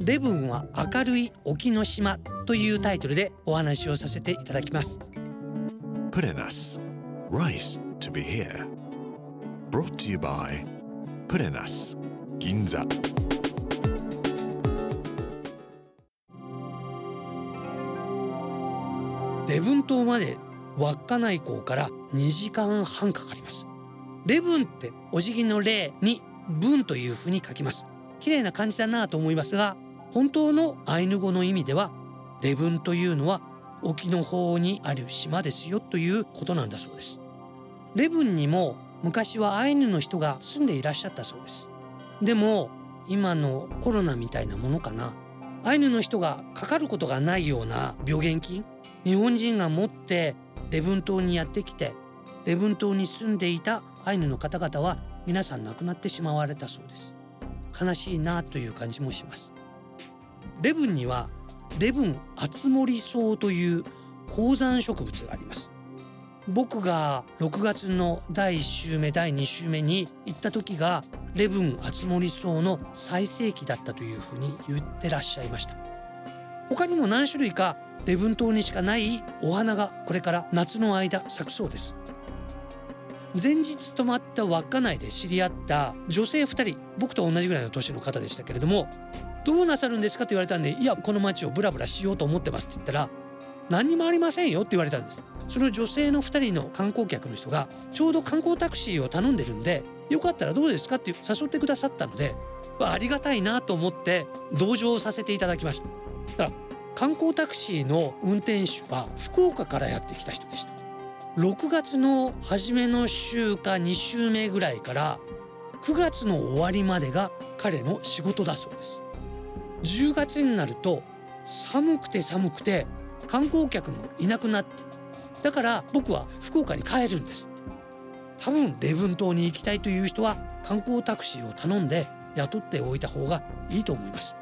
レブンは明るい沖の島というタイトルでお話をさせていただきます Put in us. Rice to be here. Brought to you by Put in us. Ginza. レブン島まで稚内港から2時間半かかりますレブンってお辞儀の礼に文というふうに書きます綺麗な漢字だなと思いますが本当のアイヌ語の意味ではレブンというのは沖の方にある島ですよということなんだそうです。レブンにも昔はアイヌの人が住んでいらっしゃったそうです。でも今のコロナみたいなものかな。アイヌの人がかかることがないような病原菌。日本人が持って礼文島にやってきて礼文島に住んでいたアイヌの方々は皆さん亡くなってしまわれたそうです。悲しいなという感じもします。レブンにはレブンアツモリソウという高山植物があります。僕が6月の第1週目第2週目に行った時がレブンアツモリソウの最盛期だったというふうに言ってらっしゃいました。他にも何種類か礼文島にしかないお花がこれから夏の間咲くそうです。前日泊まった稚内で知り合った女性2人僕と同じぐらいの年の方でしたけれどもどうなさるんですかって言われたんでいやこの街をブラブラしようと思ってますって言ったら何にもありませんよって言われたんです。その女性の2人の観光客の人がちょうど観光タクシーを頼んでるんでよかったらどうですかって誘ってくださったのでありがたいなと思って同乗させていただきました。だから観光タクシーの運転手は福岡からやってきた人でした。6月の初めの週か2週目ぐらいから9月の終わりまでが彼の仕事だそうです。10月になると寒くて寒くて観光客もいなくなってだから僕は福岡に帰るんです多分礼文島に行きたいという人は観光タクシーを頼んで雇っておいた方がいいと思います。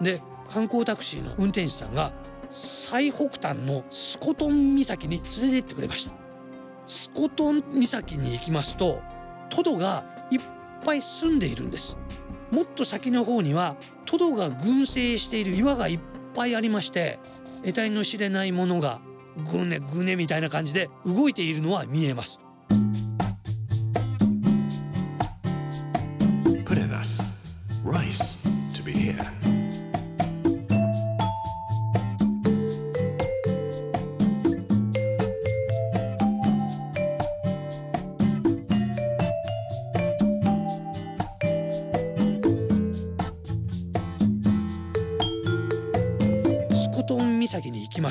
で観光タクシーの運転手さんが最北端のスコトン岬に連れてってくれました。スコトン岬に行きますとトドがいっぱい住んでいるんです。もっと先の方にはトドが群生している岩がいっぱいありまして得体の知れないものがぐねぐねみたいな感じで動いているのは見えます。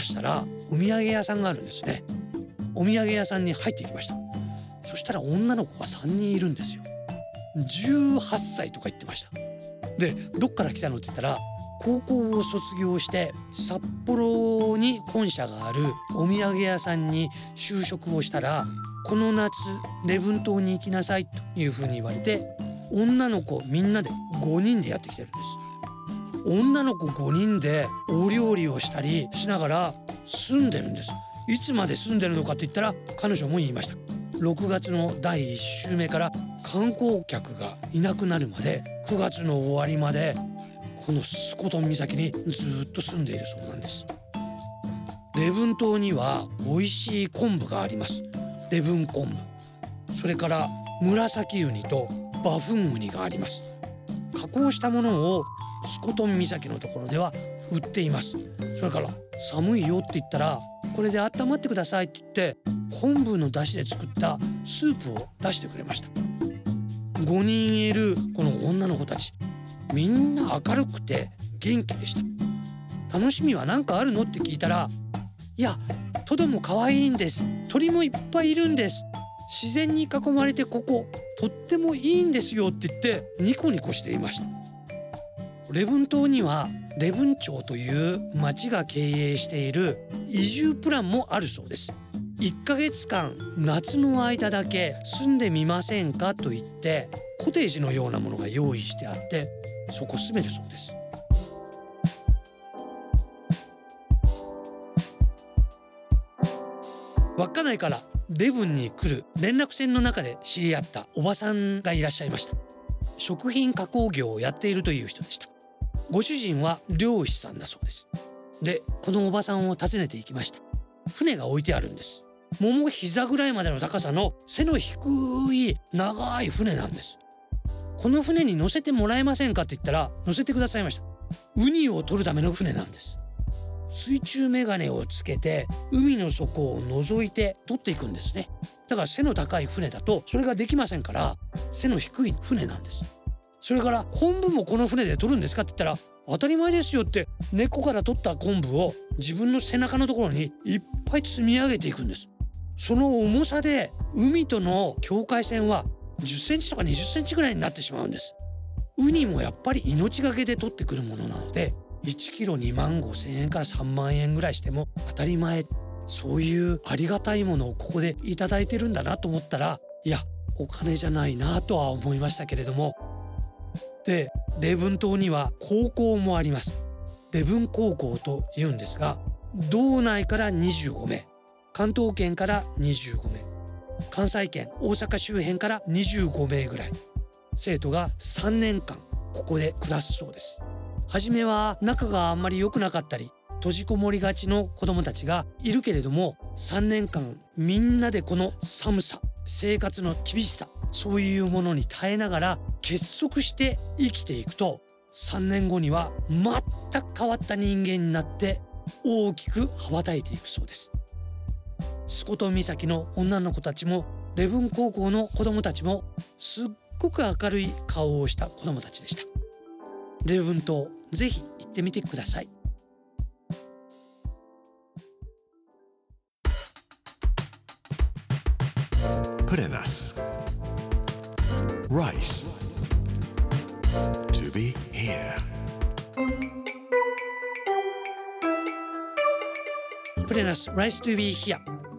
したらお土産屋さんがあるんですねお土産屋さんに入っていきましたそしたら女の子が3人いるんですよ18歳とか言ってましたでどっから来たのって言ったら高校を卒業して札幌に本社があるお土産屋さんに就職をしたらこの夏礼文島に行きなさいというふうに言われて女の子みんなで5人でやってきてるんです女の子5人でお料理をしたりしながら住んでるんです。いつまで住んでるのかって言ったら彼女も言いました。6月の第1週目から観光客がいなくなるまで9月の終わりまでこのスコトン岬にずっと住んでいるそうなんです。礼文島には美味しい昆布があります。礼文昆布。それから紫ウニとバフンウニがあります。加工したものをスコトン岬のところでは売っています。それから寒いよって言ったらこれで温まってくださいって言って昆布の出汁で作ったスープを出してくれました。5人いるこの女の子たち。みんな明るくて元気でした。楽しみは何かあるのって聞いたらいやトドも可愛いんです。鳥もいっぱいいるんです。自然に囲まれてこことってもいいんですよって言ってニコニコしていました。礼文島には礼文町という町が経営している移住プランもあるそうです。1ヶ月間夏の間だけ住んでみませんかと言ってコテージのようなものが用意してあってそこ住めるそうです。稚内からレブンに来る連絡船の中で知り合ったおばさんがいらっしゃいました。食品加工業をやっているという人でした。ご主人は漁師さんだそうです。でこのおばさんを訪ねて行きました。船が置いてあるんです。桃膝ぐらいまでの高さの背の低い長い船なんです。この船に乗せてもらえませんかって言ったら乗せてくださいました。ウニを取るための船なんです。水中メガネをつけて海の底を覗いて取っていくんですね。だから背の高い船だとそれができませんから背の低い船なんです。それから昆布もこの船で取るんですか？って言ったら当たり前ですよって根っこから取った昆布を自分の背中のところにいっぱい積み上げていくんです。その重さで海との境界線は10センチとか20センチぐらいになってしまうんです。ウニもやっぱり命がけで取ってくるものなので1キロ2万5千円から3万円ぐらいしても当たり前。そういうありがたいものをここでいただいてるんだなと思ったらいやお金じゃないなとは思いましたけれどもで礼文島には高校もあります。礼文高校というんですが道内から25名関東圏から25名関西圏大阪周辺から25名ぐらい生徒が3年間ここで暮らすそうです。初めは仲があんまり良くなかったり閉じこもりがちの子どもたちがいるけれども3年間みんなでこの寒さ生活の厳しさそういうものに耐えながら結束して生きていくと3年後には全く変わった人間になって大きく羽ばたいていくそうですスコト岬の女の子たちもレブン高校の子どもたちもすっごく明るい顔をした子どもたちでした礼文島ぜひ行ってみてください Purenas. Rice. Be here. プレナス Rice to be here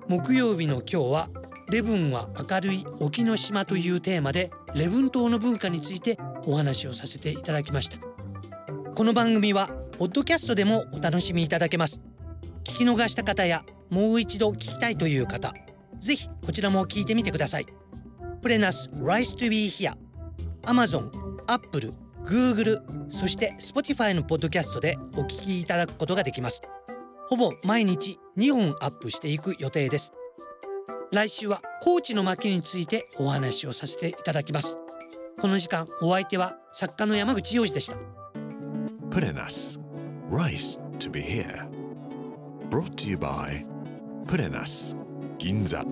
木曜日の今日はレブンは明るい沖の島というテーマでレブン島の文化についてお話をさせていただきました。この番組はポッドキャストでもお楽しみいただけます。聞き逃した方やもう一度聞きたいという方ぜひこちらも聞いてみてください。プレナス Rice to be here Amazon、Apple、Google そして Spotify のポッドキャストでお聞きいただくことができますほぼ毎日2本アップしていく予定です来週は高知の巻についてお話をさせていただきますこの時間お相手は作家の山口洋二でした Purenas. Rice to be here. Brought to you by Purenas. Ginza.